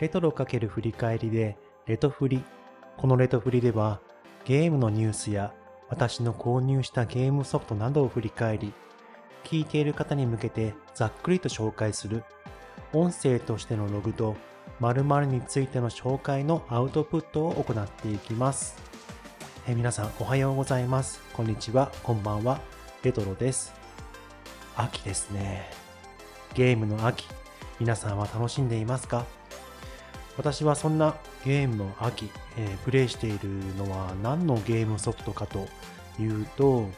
レトロ×振り返りでレトフリ。このレトフリではゲームのニュースや私の購入したゲームソフトなどを振り返り、聞いている方に向けてざっくりと紹介する音声としてのログと〇〇についての紹介のアウトプットを行っていきます。え皆さんおはようございます。こんにちは、こんばんは。レトロです。秋ですね。ゲームの秋、皆さんは楽しんでいますか？私はそんなゲームの秋、えー、プレイしているのは何のゲームソフトかというと、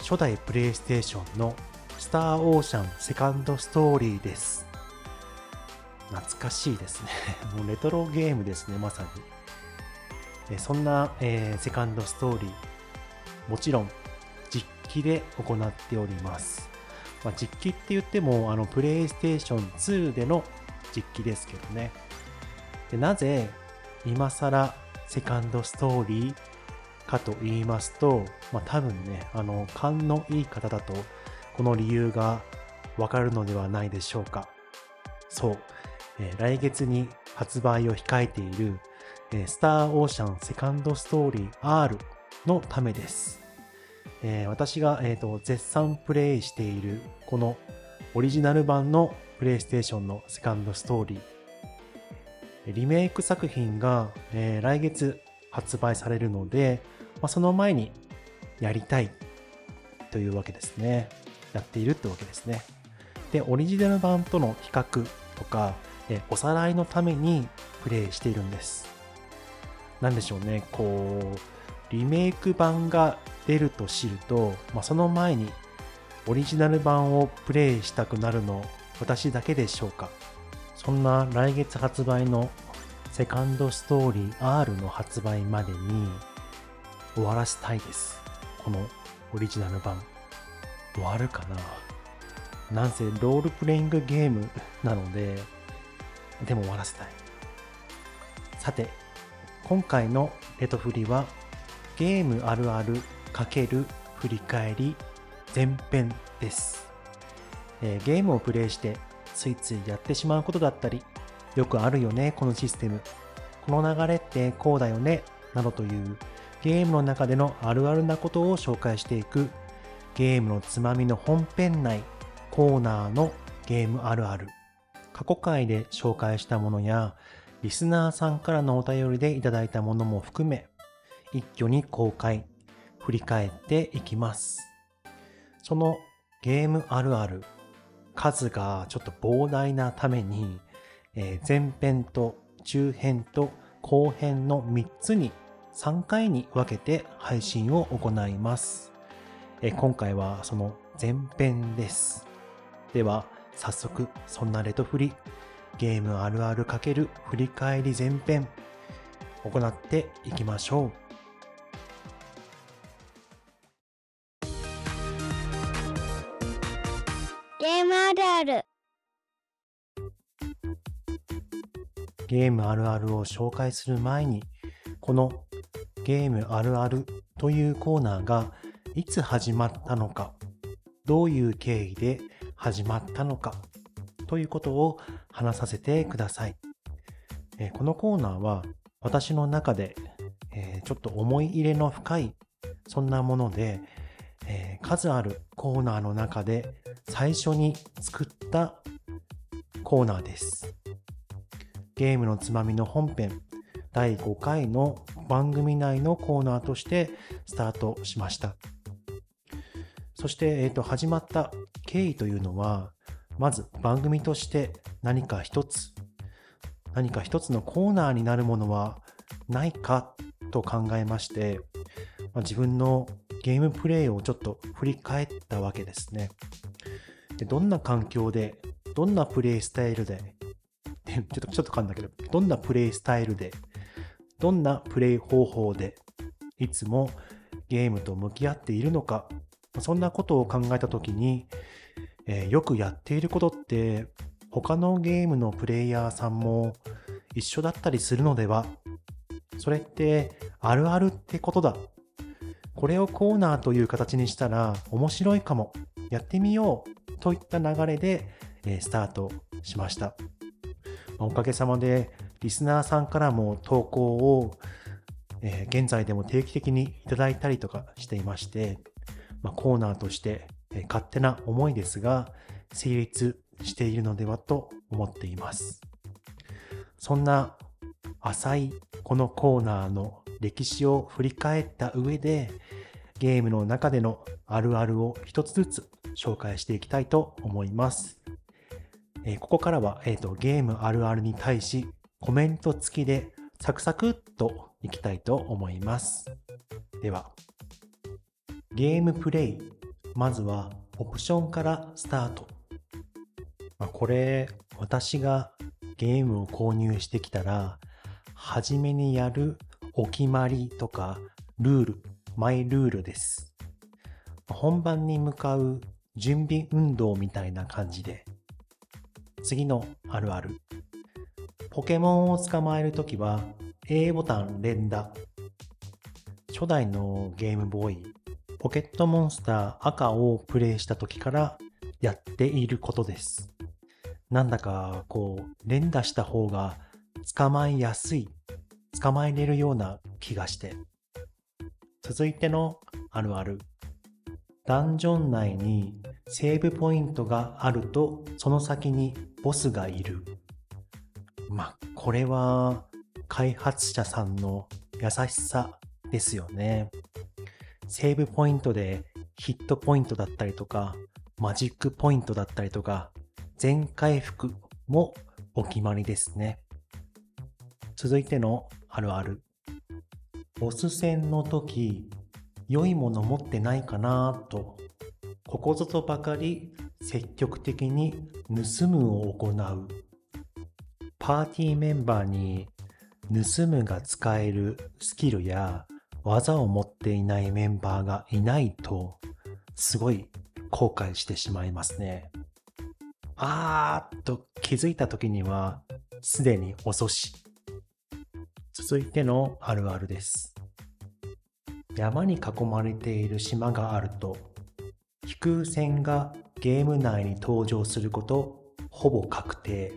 初代プレイステーションのスターオーシャンセカンドストーリーです。懐かしいですね。もうレトロゲームですね、まさに。そんな、えー、セカンドストーリー、もちろん実機で行っております。まあ、実機って言っても、あの、プレイステーション2での実機ですけどね。でなぜ今更セカンドストーリーかと言いますと、まあ、多分ね、あの、勘のいい方だと、この理由がわかるのではないでしょうか。そう、えー、来月に発売を控えている、えー、スターオーシャンセカンドストーリー R のためです。えー、私が、えーと、絶賛プレイしているこのオリジナル版のプレイステーションのセカンドストーリーリメイク作品が、えー、来月発売されるので、まあ、その前にやりたいというわけですね。やっているってわけですね。で、オリジナル版との比較とか、えおさらいのためにプレイしているんです。なんでしょうね、こう、リメイク版が出ると知ると、まあ、その前にオリジナル版をプレイしたくなるの私だけでしょうかそんな来月発売のセカンドストーリー R の発売までに終わらせたいです。このオリジナル版。終わるかな？なんせロールプレイングゲームなので、でも終わらせたい。さて、今回のレトフリはゲームあるある×振り返り前編です、えー、ゲームをプレイしてついついやってしまうことだったり、よくあるよね、このシステム。この流れってこうだよね、などというゲームの中でのあるあるなことを紹介していくゲームのつまみの本編内コーナーのゲームあるある。過去回で紹介したものやリスナーさんからのお便りでいただいたものも含め一挙に公開、振り返っていきます。そのゲームあるある数がちょっと膨大なために、えー、前編と中編と後編の3つに3回に分けて配信を行います。え今回はその前編です。では、早速、そんなレトフリ、ゲームあるある×振り返り前編、行っていきましょう。ゲームあるある。ゲームあるあるを紹介する前に、このゲームあるあるというコーナーがいつ始まったのか、どういう経緯で始まったのかということを話させてください。このコーナーは私の中で、ちょっと思い入れの深いそんなもので、数あるコーナーの中で最初に作ったコーナーです。ゲームのつまみの本編第5回の番組内のコーナーとしてスタートしました。そして、えーと、始まった経緯というのは、まず番組として何か一つ、何か一つのコーナーになるものはないかと考えまして、まあ、自分のゲームプレイをちょっと振り返ったわけですね。でどんな環境で、どんなプレイスタイルで、ちょっとちょっと噛んだけど、どんなプレイスタイルでどんなプレイ方法でいつもゲームと向き合っているのか、そんなことを考えたときに、えー、よくやっていることって他のゲームのプレイヤーさんも一緒だったりするのではそれってあるあるってことだ。これをコーナーという形にしたら面白いかも。やってみようといった流れで、えー、スタートしました。おかげさまでリスナーさんからも投稿を、えー現在でも定期的にいただいたりとかしていまして、まあ、コーナーとして、えー勝手な思いですが成立しているのではと思っています。そんな浅いこのコーナーの歴史を振り返った上でゲームの中でのあるあるを一つずつ紹介していきたいと思います。えーここからは、えーとゲームあるあるに対しコメント付きでサクサクっといきたいと思います。では、ゲームプレイ。まずはオプションからスタート。まあ、これ、私がゲームを購入してきたら、初めにやるお決まりとかルール、マイルールです。本番に向かう準備運動みたいな感じで。次のあるある。ポケモンを捕まえるときは A ボタン連打。初代のゲームボーイ、ポケットモンスター赤をプレイした時からやっていることです。なんだかこう連打した方が捕まえやすい、捕まえれるような気がして。続いてのあるある。ダンジョン内にセーブポイントがあるとその先にボスがいる。まあ、これは開発者さんの優しさですよね。セーブポイントでヒットポイントだったりとか、マジックポイントだったりとか、全回復もお決まりですね。続いてのあるある。ボス戦の時、良いもの持ってないかなと、ここぞとばかり積極的に盗むを行う。パーティーメンバーに盗むが使えるスキルや技を持っていないメンバーがいないと、すごい後悔してしまいますね。あーっと気づいた時には、すでに遅し。続いてのあるあるです。山に囲まれている島があると、飛空船がゲーム内に登場することほぼ確定。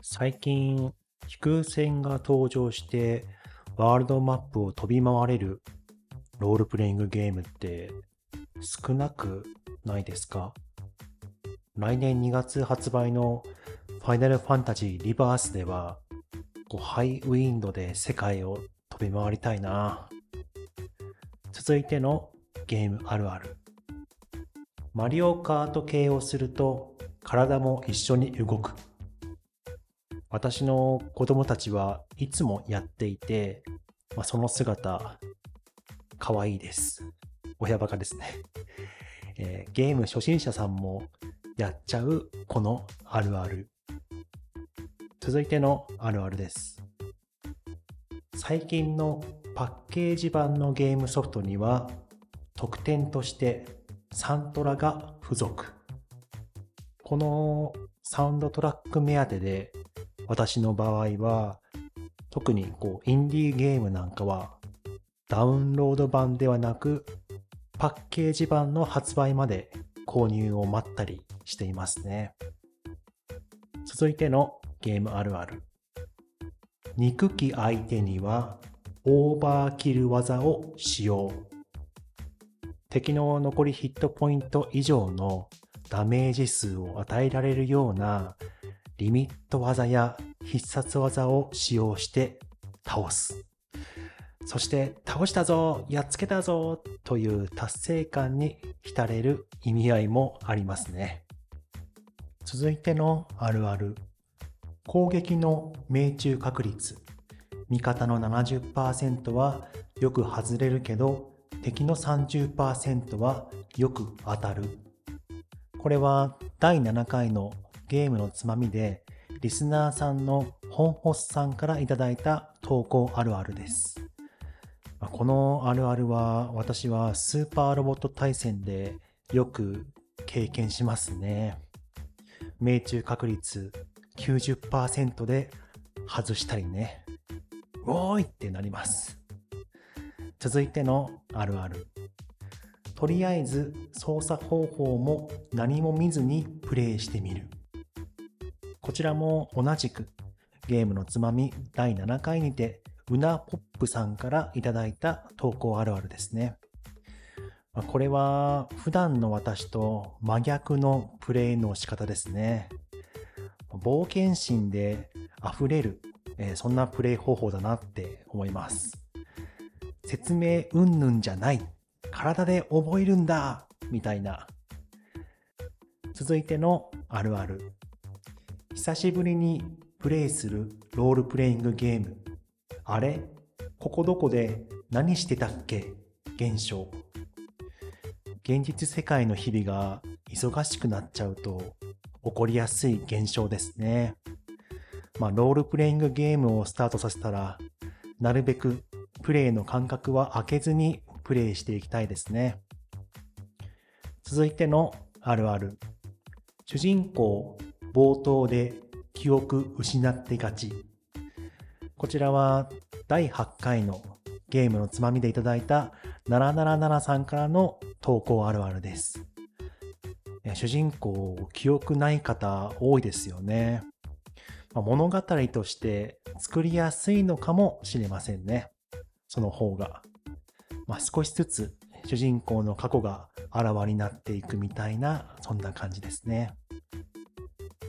最近、飛空船が登場してワールドマップを飛び回れるロールプレイングゲームって少なくないですか？来年2月発売のファイナルファンタジーリバースではこうハイウィンドで世界を飛び回りたいな。続いてのゲームあるある。マリオカート系をすると体も一緒に動く。私の子供たちはいつもやっていて、まあ、その姿、可愛いです。親バカですね、えーゲーム初心者さんもやっちゃうこのあるある。続いてのあるあるです。最近のパッケージ版のゲームソフトには特典としてサントラが付属。このサウンドトラック目当てで私の場合は特にこうインディーゲームなんかはダウンロード版ではなくパッケージ版の発売まで購入を待ったりしていますね。続いてのゲームあるある。憎き相手にはオーバーキル技を使用。敵の残りヒットポイント以上のダメージ数を与えられるようなリミット技や必殺技を使用して倒す。そして倒したぞやっつけたぞという達成感に浸れる意味合いもありますね。続いてのあるある。攻撃の命中確率。味方の70%はよく外れるけど敵の30%はよく当たる。これは第7回のゲームのつまみでリスナーさんの本ホスさんからいただいた投稿あるあるです。このあるあるは私はスーパーロボット対戦でよく経験しますね。命中確率90%で外したりね。おーいってなります。続いてのあるある。とりあえず操作方法も何も見ずにプレイしてみる。こちらも同じくゲームのつまみ第7回にてうなポップさんからいただいた投稿あるあるですね。これは普段の私と真逆のプレイの仕方ですね。冒険心で溢れる、えー、そんなプレイ方法だなって思います。説明うんぬんじゃない。体で覚えるんだみたいな。続いてのあるある。久しぶりにプレイするロールプレイングゲーム。あれ？ここどこで？何してたっけ？現象。現実世界の日々が忙しくなっちゃうと起こりやすい現象ですね。まあ、ロールプレイングゲームをスタートさせたら、なるべくプレイの間隔は空けずにプレイしていきたいですね。続いてのあるある。主人公、冒頭で記憶失ってがち。こちらは第8回のゲームのつまみでいただいた777さんからの投稿あるあるです。主人公、記憶ない方多いですよね。ま、物語として作りやすいのかもしれませんね。その方が。まあ、少しずつ主人公の過去があらわになっていくみたいな、そんな感じですね。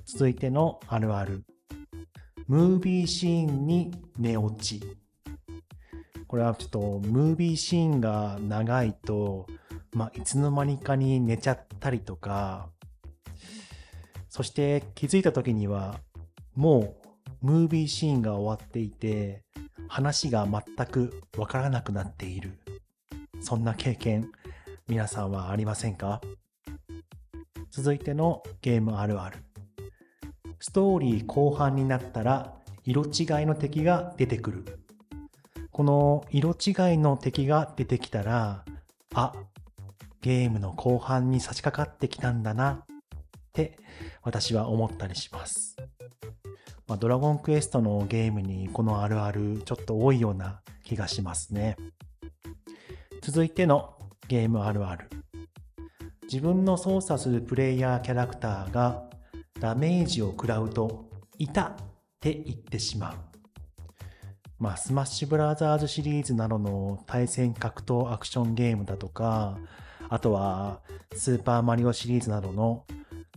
続いてのあるある。ムービーシーンに寝落ち。これはちょっとムービーシーンが長いとまあ、いつの間にかに寝ちゃったりとか、そして気づいた時には、もうムービーシーンが終わっていて、話が全くわからなくなっている。そんな経験、皆さんはありませんか？続いてのゲームあるある。ストーリー後半になったら色違いの敵が出てくる。この色違いの敵が出てきたら、あ、ゲームの後半に差し掛かってきたんだなって私は思ったりします。まあ、ドラゴンクエストのゲームにこのあるあるちょっと多いような気がしますね。続いてのゲームあるある。自分の操作するプレイヤーキャラクターがダメージを食らうと、いたって言ってしまう。まあ、スマッシュブラザーズシリーズなどの対戦格闘アクションゲームだとか、あとは、スーパーマリオシリーズなどの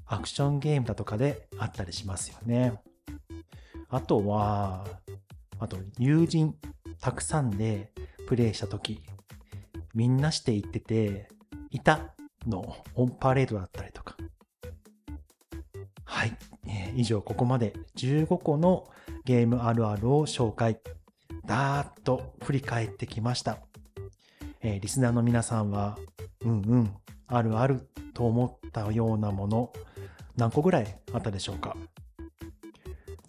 アクションゲームだとかであったりしますよね。あとは、あと、友人たくさんでプレイしたとき、みんなして言ってて、いたのオンパレードだったりとか。はい。えー、以上、ここまで15個のゲームあるあるを紹介。だーっと振り返ってきました。えー、リスナーの皆さんはうんうん、あるあると思ったようなもの、何個ぐらいあったでしょうか？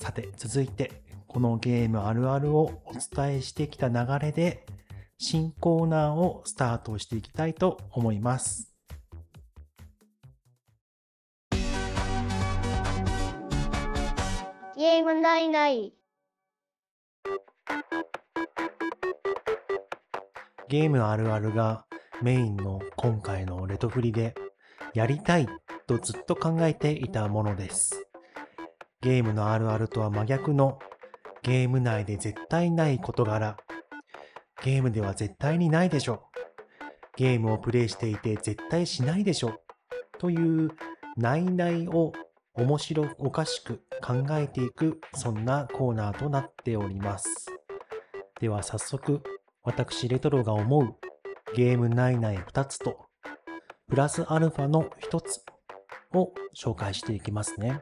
さて、続いて、このゲームあるあるをお伝えしてきた流れで、新コーナーをスタートしていきたいと思います。ゲームないない。ゲームあるあるがメインの今回のレトフリでやりたいとずっと考えていたものです。ゲームのあるあるとは真逆のゲーム内で絶対ない事柄。ゲームでは絶対にないでしょ。ゲームをプレイしていて絶対しないでしょ。というないないを面白おかしく考えていくそんなコーナーとなっております。では早速私レトロが思うゲーム内内2つと、プラスアルファの1つを紹介していきますね。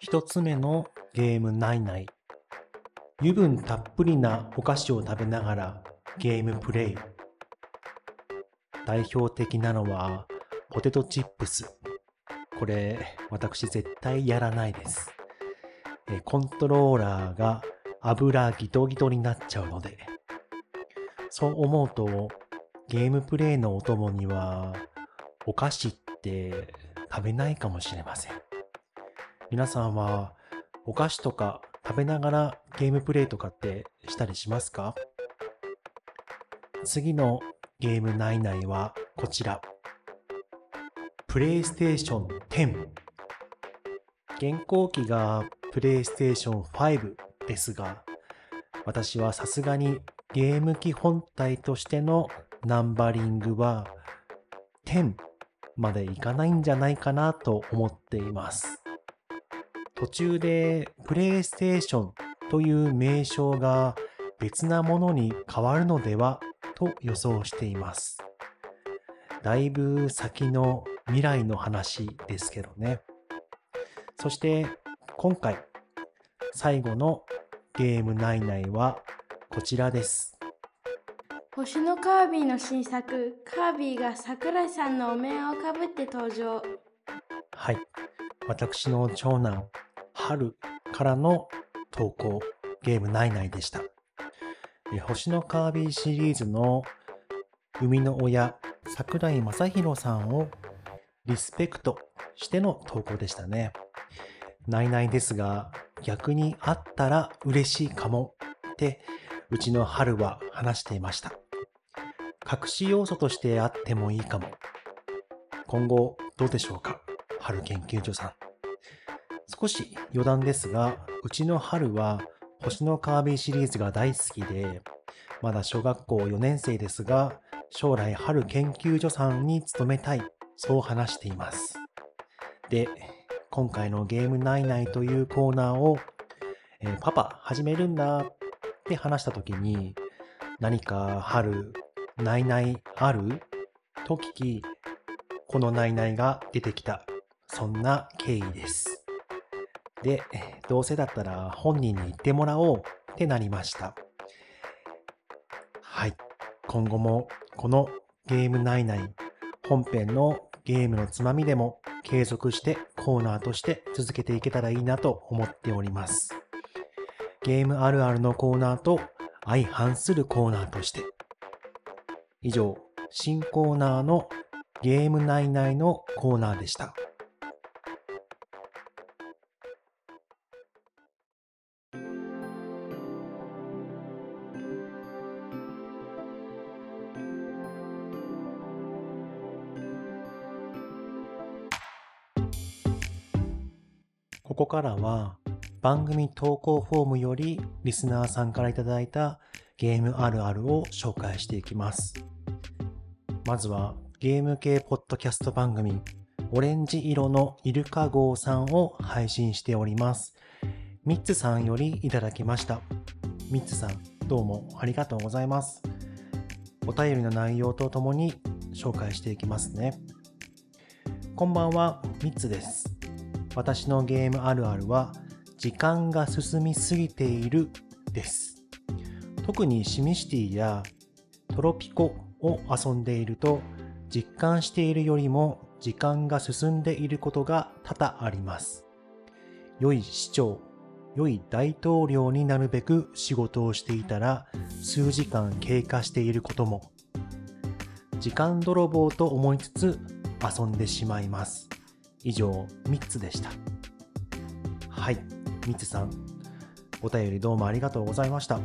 1つ目のゲーム内内。油分たっぷりなお菓子を食べながらゲームプレイ。代表的なのはポテトチップス。これ私絶対やらないです。コントローラーが油ギトギトになっちゃうので。そう思うとゲームプレイのお供には、お菓子って食べないかもしれません。皆さんは、お菓子とか食べながらゲームプレイとかってしたりしますか？次のゲーム内内はこちら。プレイステーション10。現行機がプレイステーション5ですが、私はさすがにゲーム機本体としてのナンバリングは10までいかないんじゃないかなと思っています。途中でプレイステーションという名称が別なものに変わるのではと予想しています。だいぶ先の未来の話ですけどね。そして今回最後のゲーム内内はこちらです。星のカービィの新作、カービィが桜井さんのお面をかぶって登場。はい。私の長男、春からの投稿、ゲーム内内でした。星のカービィシリーズの生みの親、桜井正宏さんをリスペクトしての投稿でしたね。内々ですが、逆にあったら嬉しいかもって、うちの春は話していました。隠し要素としてあってもいいかも。今後どうでしょうか？春研究所さん。少し余談ですが、うちの春は星のカービィシリーズが大好きで、まだ小学校4年生ですが、将来春研究所さんに勤めたい、そう話しています。で、今回のゲームナイナイというコーナーを、えーパパ始めるんだって話した時に、何か春、ナイナイある？と聞き、このナイナイが出てきた。そんな経緯です。で、どうせだったら本人に言ってもらおうってなりました。はい。今後もこのゲームナイナイ本編のゲームのつまみでも継続してコーナーとして続けていけたらいいなと思っております。ゲームあるあるのコーナーと相反するコーナーとして。以上、新コーナーのゲーム内内のコーナーでした。ここからは番組投稿フォームよりリスナーさんからいただいたゲームあるあるを紹介していきます。まずはゲーム系ポッドキャスト番組オレンジ色のイルカ号さんを配信しております。ミッツさんよりいただきました。ミッツさんどうもありがとうございます。お便りの内容とともに紹介していきますね。こんばんは、ミッツです。私のゲームあるあるは時間が進みすぎているです。特にシミシティやトロピコを遊んでいると実感しているよりも時間が進んでいることが多々あります。良い市長、良い大統領になるべく仕事をしていたら数時間経過していることも。時間泥棒と思いつつ遊んでしまいます。以上、3つでした。はい、3つさん、お便りどうもありがとうございました。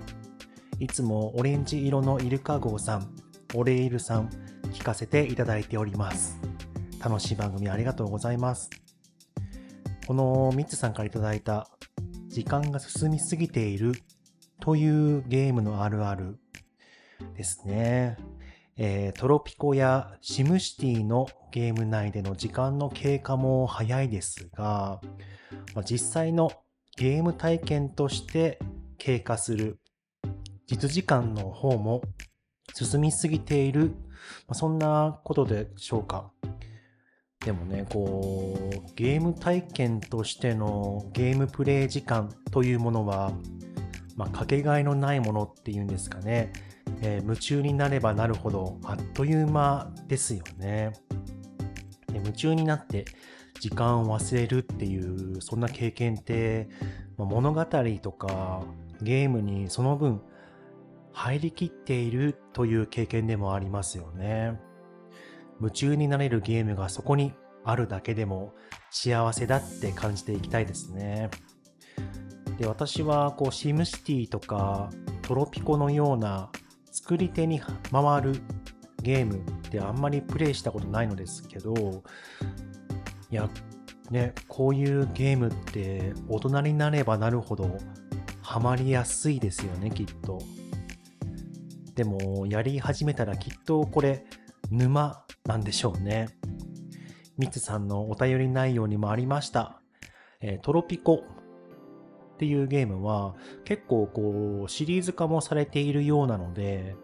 いつもオレンジ色のイルカ号さん、オレイルさん、聞かせていただいております。楽しい番組ありがとうございます。この3つさんからいただいた、時間が進みすぎているというゲームのあるあるですね。えートロピコやシムシティのゲーム内での時間の経過も早いですが、まあ実際のゲーム体験として経過する実時間の方も進みすぎている、まあそんなことでしょうか。でもね、こう、ゲーム体験としてのゲームプレイ時間というものは、まあ、かけがえのないものっていうんですかね。えー夢中になればなるほどあっという間ですよね。で夢中になって時間を忘れるっていうそんな経験って、まあ物語とかゲームにその分入りきっているという経験でもありますよね。夢中になれるゲームがそこにあるだけでも幸せだって感じていきたいですね。で私はこうシムシティとかトロピコのような作り手に回るゲームってあんまりプレイしたことないのですけどいやね、こういうゲームって大人になればなるほどハマりやすいですよね、きっと。でも、やり始めたらきっとこれ沼なんでしょうね。ミツさんのお便り内容にもありました。えートロピコっていうゲームは結構こうシリーズ化もされているようなので、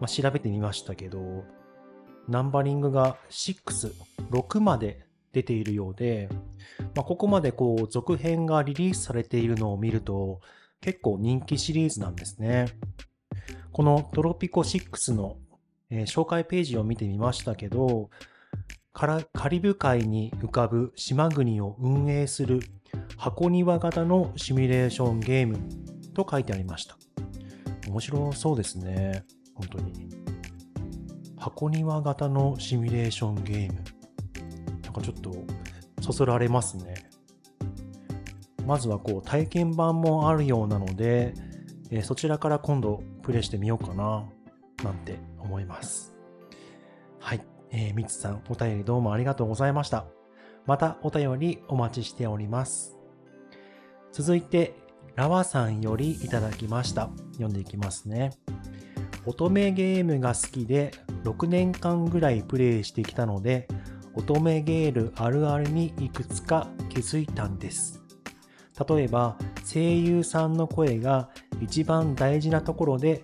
まあ、調べてみましたけど、ナンバリングが6、6まで出ているようで、まあ、ここまでこう続編がリリースされているのを見ると結構人気シリーズなんですね。このトロピコ6の、えー紹介ページを見てみましたけど、カラカリブ海に浮かぶ島国を運営する箱庭型のシミュレーションゲームと書いてありました。面白そうですね。本当に。箱庭型のシミュレーションゲーム。なんかちょっとそそられますね。まずはこう体験版もあるようなので、えそちらから今度プレイしてみようかななんて思います。はい。えー、みつさん、お便りどうもありがとうございました。またお便りお待ちしております。続いて、ラワさんよりいただきました。読んでいきますね。乙女ゲームが好きで6年間ぐらいプレイしてきたので、乙女ゲールあるあるにいくつか気づいたんです。例えば、声優さんの声が一番大事なところで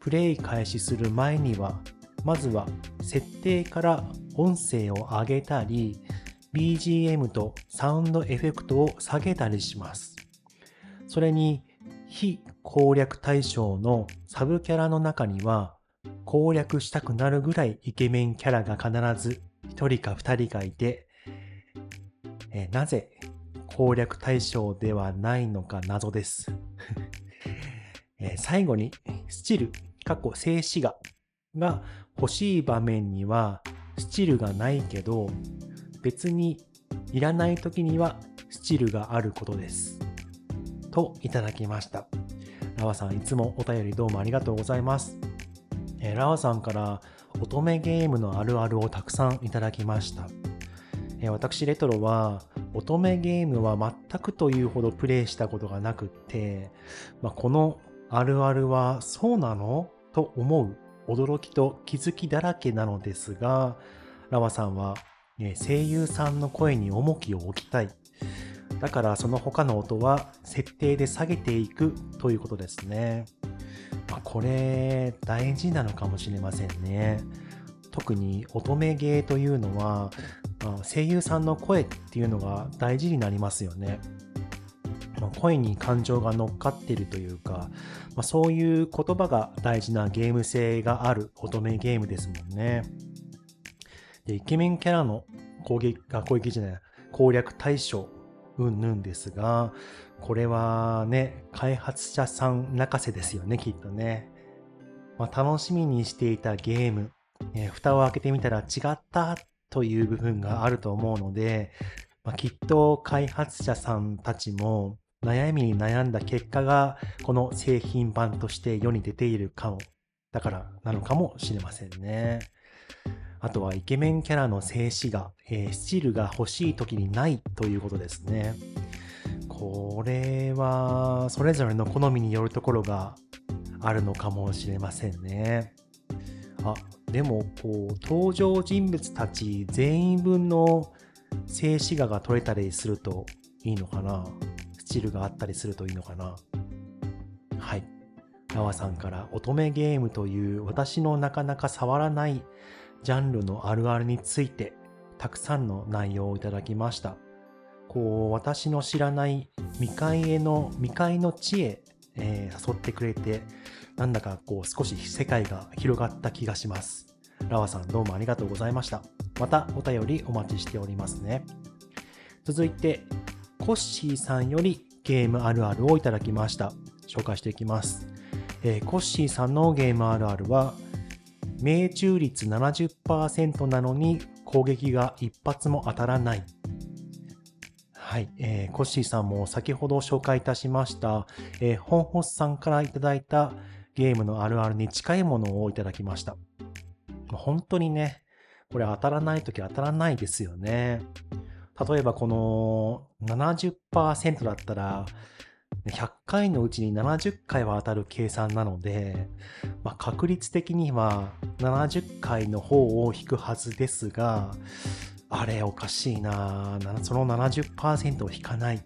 プレイ開始する前には、まずは設定から音声を上げたり、BGM とサウンドエフェクトを下げたりします。それに、非攻略対象のサブキャラの中には、攻略したくなるぐらいイケメンキャラが必ず1人か2人がいて、えなぜ攻略対象ではないのか謎です。え最後に、スチル、過去静止画が欲しい場面にはスチルがないけど、別にいらない時にはスチルがあることです。といただきました。ラワさんいつもお便りどうもありがとうございます。えーラワさんから乙女ゲームのあるあるをたくさんいただきました。えー私レトロは乙女ゲームは全くというほどプレイしたことがなくって、まあ、このあるあるはそうなの？と思う驚きと気づきだらけなのですが、ラワさんは、声優さんの声に重きを置きたい。だからその他の音は設定で下げていくということですね。まあ、これ大事なのかもしれませんね。特に乙女ゲーというのは、まあ声優さんの声っていうのが大事になりますよね。まあ声に感情が乗っかってるというか、まあ、そういう言葉が大事なゲーム性がある乙女ゲームですもんね。でイケメンキャラの攻撃、あ攻撃じゃない、攻略対象、うんぬんですが、これはね、開発者さん泣かせですよね、きっとね。まあ、楽しみにしていたゲーム、えー蓋を開けてみたら違ったという部分があると思うので、まあ、きっと開発者さんたちも悩みに悩んだ結果がこの製品版として世に出ているかも、だからなのかもしれませんね。あとはイケメンキャラの静止画、えースチールが欲しい時にないということですね。これはそれぞれの好みによるところがあるのかもしれませんね。あ、でもこう登場人物たち全員分の静止画が撮れたりするといいのかなスチールがあったりするといいのかなはい。ラワさんから乙女ゲームという私のなかなか触らないジャンルのあるあるについてたくさんの内容をいただきました。こう私の知らない未開への未開の地へ、えー誘ってくれてなんだかこう少し世界が広がった気がします。ラワさんどうもありがとうございました。またお便りお待ちしておりますね。続いてコッシーさんよりゲームあるあるをいただきました。紹介していきます。えーコッシーさんのゲームあるあるは命中率70%なのに攻撃が一発も当たらない。はい、えーコッシーさんも先ほど紹介いたしました、えー、本ホスさんからいただいたゲームのあるあるに近いものをいただきました。本当にね、これ当たらないとき当たらないですよね。例えばこの70%だったら、100回のうちに70回は当たる計算なので、まあ、確率的には70回の方を引くはずですが、あれおかしいなその70%を引かない。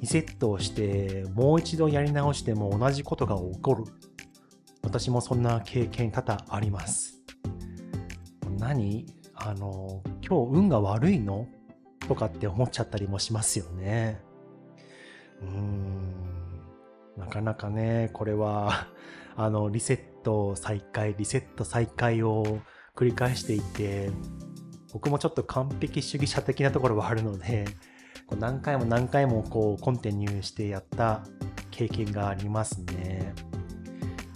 リセットをしてもう一度やり直しても同じことが起こる。私もそんな経験多々あります。何？あの、今日運が悪いの？とかって思っちゃったりもしますよね。うん。なかなかね、これは、あの、リセット再開、リセット再開を繰り返していて、僕もちょっと完璧主義者的なところはあるので、こう何回も何回もこうコンティニューしてやった経験がありますね。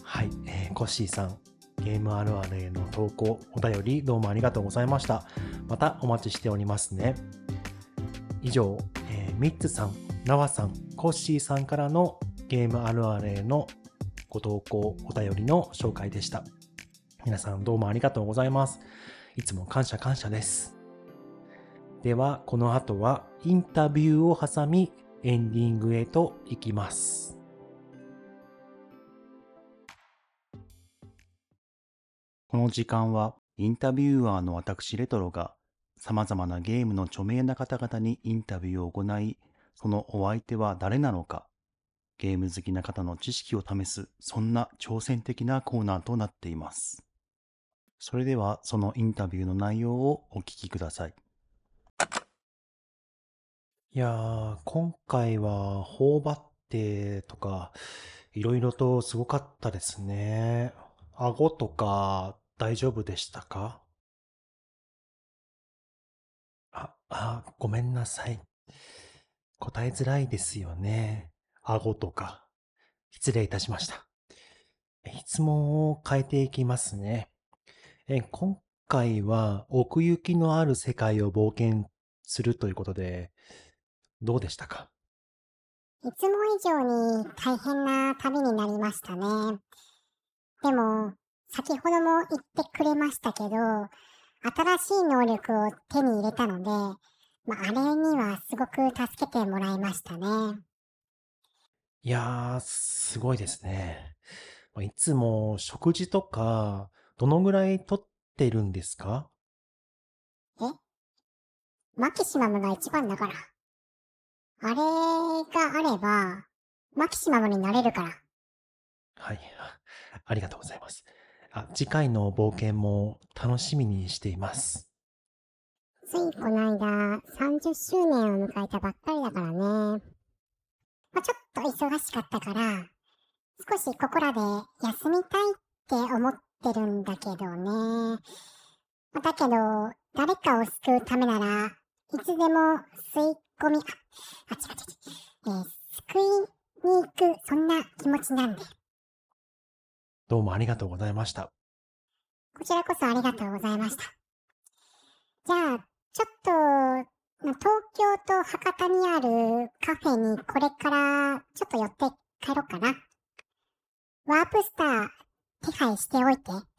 はい、えー、コッシーさん、ゲームあるあるへの投稿、お便りどうもありがとうございました。またお待ちしておりますね。以上、えー、ミッツさん、ナワさん、コッシーさんからのゲームあるあるへのご投稿、お便りの紹介でした。皆さんどうもありがとうございます。いつも感謝感謝です。では、この後はインタビューを挟みエンディングへと行きます。この時間はインタビュアーの私レトロが様々なゲームの著名な方々にインタビューを行い、そのお相手は誰なのか、ゲーム好きな方の知識を試す、そんな挑戦的なコーナーとなっています。それではそのインタビューの内容をお聞きください。いやー、今回は頬張ってとか、いろいろとすごかったですね。顎とか大丈夫でしたか？あ、あ、ごめんなさい。答えづらいですよね。顎とか。失礼いたしました。質問を変えていきますね。え今回は奥行きのある世界を冒険するということで、どうでしたか？いつも以上に大変な旅になりましたね。でも、先ほども言ってくれましたけど、新しい能力を手に入れたので、まあ、あれにはすごく助けてもらいましたね。いやー、すごいですね。いつも食事とかどのぐらい取ってるんですか？え？マキシマムが一番だから。あれがあれば、マキシマムになれるから。はい。ありがとうございます。あ、次回の冒険も楽しみにしています。ついこの間、30周年を迎えたばっかりだからね。まあ、ちょっと忙しかったから、少しここらで休みたいって思っってるんだけどね。だけど、誰かを救うためなら、いつでも吸い込み、あ、あ、違う違う違う。えー、救いに行く、そんな気持ちなんで。どうもありがとうございました。こちらこそありがとうございました。じゃあ、ちょっと、東京と博多にあるカフェにこれからちょっと寄って帰ろうかな。ワープスター手配しておいて。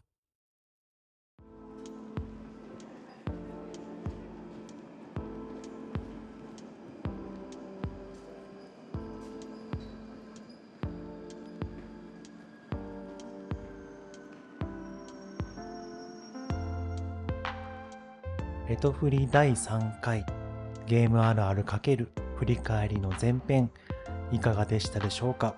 レトフリ第3回ゲームあるある×振り返りの前編いかがでしたでしょうか？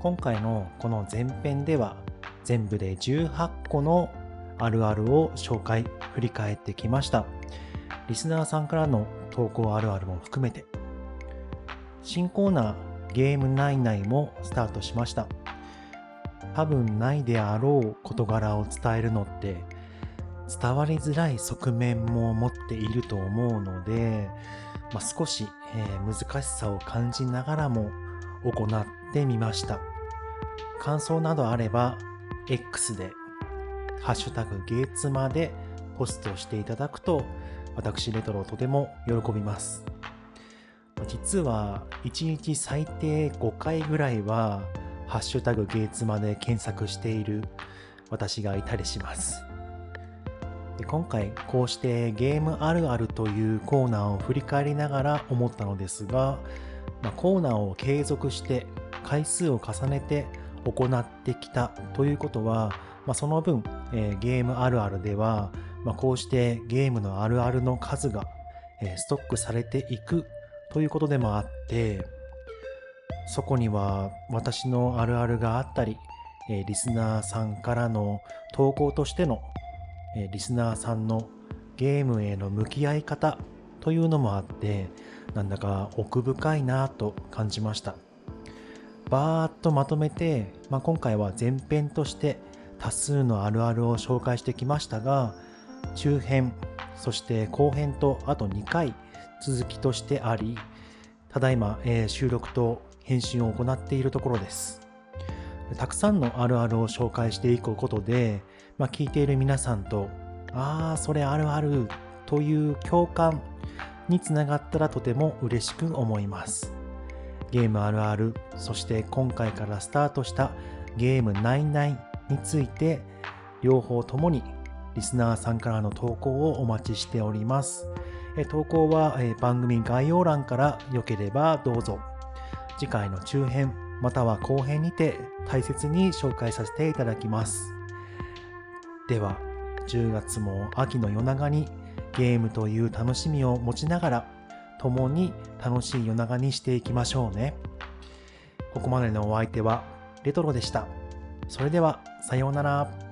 今回のこの前編では全部で18個のあるあるを紹介、振り返ってきました。リスナーさんからの投稿あるあるも含めて、新コーナーゲームないないもスタートしました。多分ないであろう事柄を伝えるのって伝わりづらい側面も持っていると思うので、まあ、少し、えー、難しさを感じながらも行ってみました。感想などあれば X で、ハッシュタグゲーツマでポストしていただくと、私レトロとても喜びます。実は、1日最低5回ぐらいは、ハッシュタグゲーツマで検索している私がいたりします。で今回こうしてゲームあるあるというコーナーを振り返りながら思ったのですが、まあ、コーナーを継続して回数を重ねて行ってきたということは、まあ、その分、えーゲームあるあるでは、まあ、こうしてゲームのあるあるの数が、えーストックされていくということでもあってそこには私のあるあるがあったり、えーリスナーさんからの投稿としての、えリスナーさんのゲームへの向き合い方というのもあってなんだか奥深いなと感じました。バーッとまとめて、まあ、今回は前編として多数のあるあるを紹介してきましたが中編そして後編とあと2回続きとしてありただいま、えー収録と編集を行っているところです。たくさんのあるあるを紹介していくことで、まあ、聞いている皆さんとああそれあるあるという共感につながったらとても嬉しく思います。ゲームあるあるそして今回からスタートしたゲーム99について両方ともにリスナーさんからの投稿をお待ちしております。投稿は番組概要欄からよければどうぞ。次回の中編または後編にて大切に紹介させていただきます。では10月も秋の夜長にゲームという楽しみを持ちながら共に楽しい夜長にしていきましょうね。ここまでのお相手はレトロでした。それではさようなら。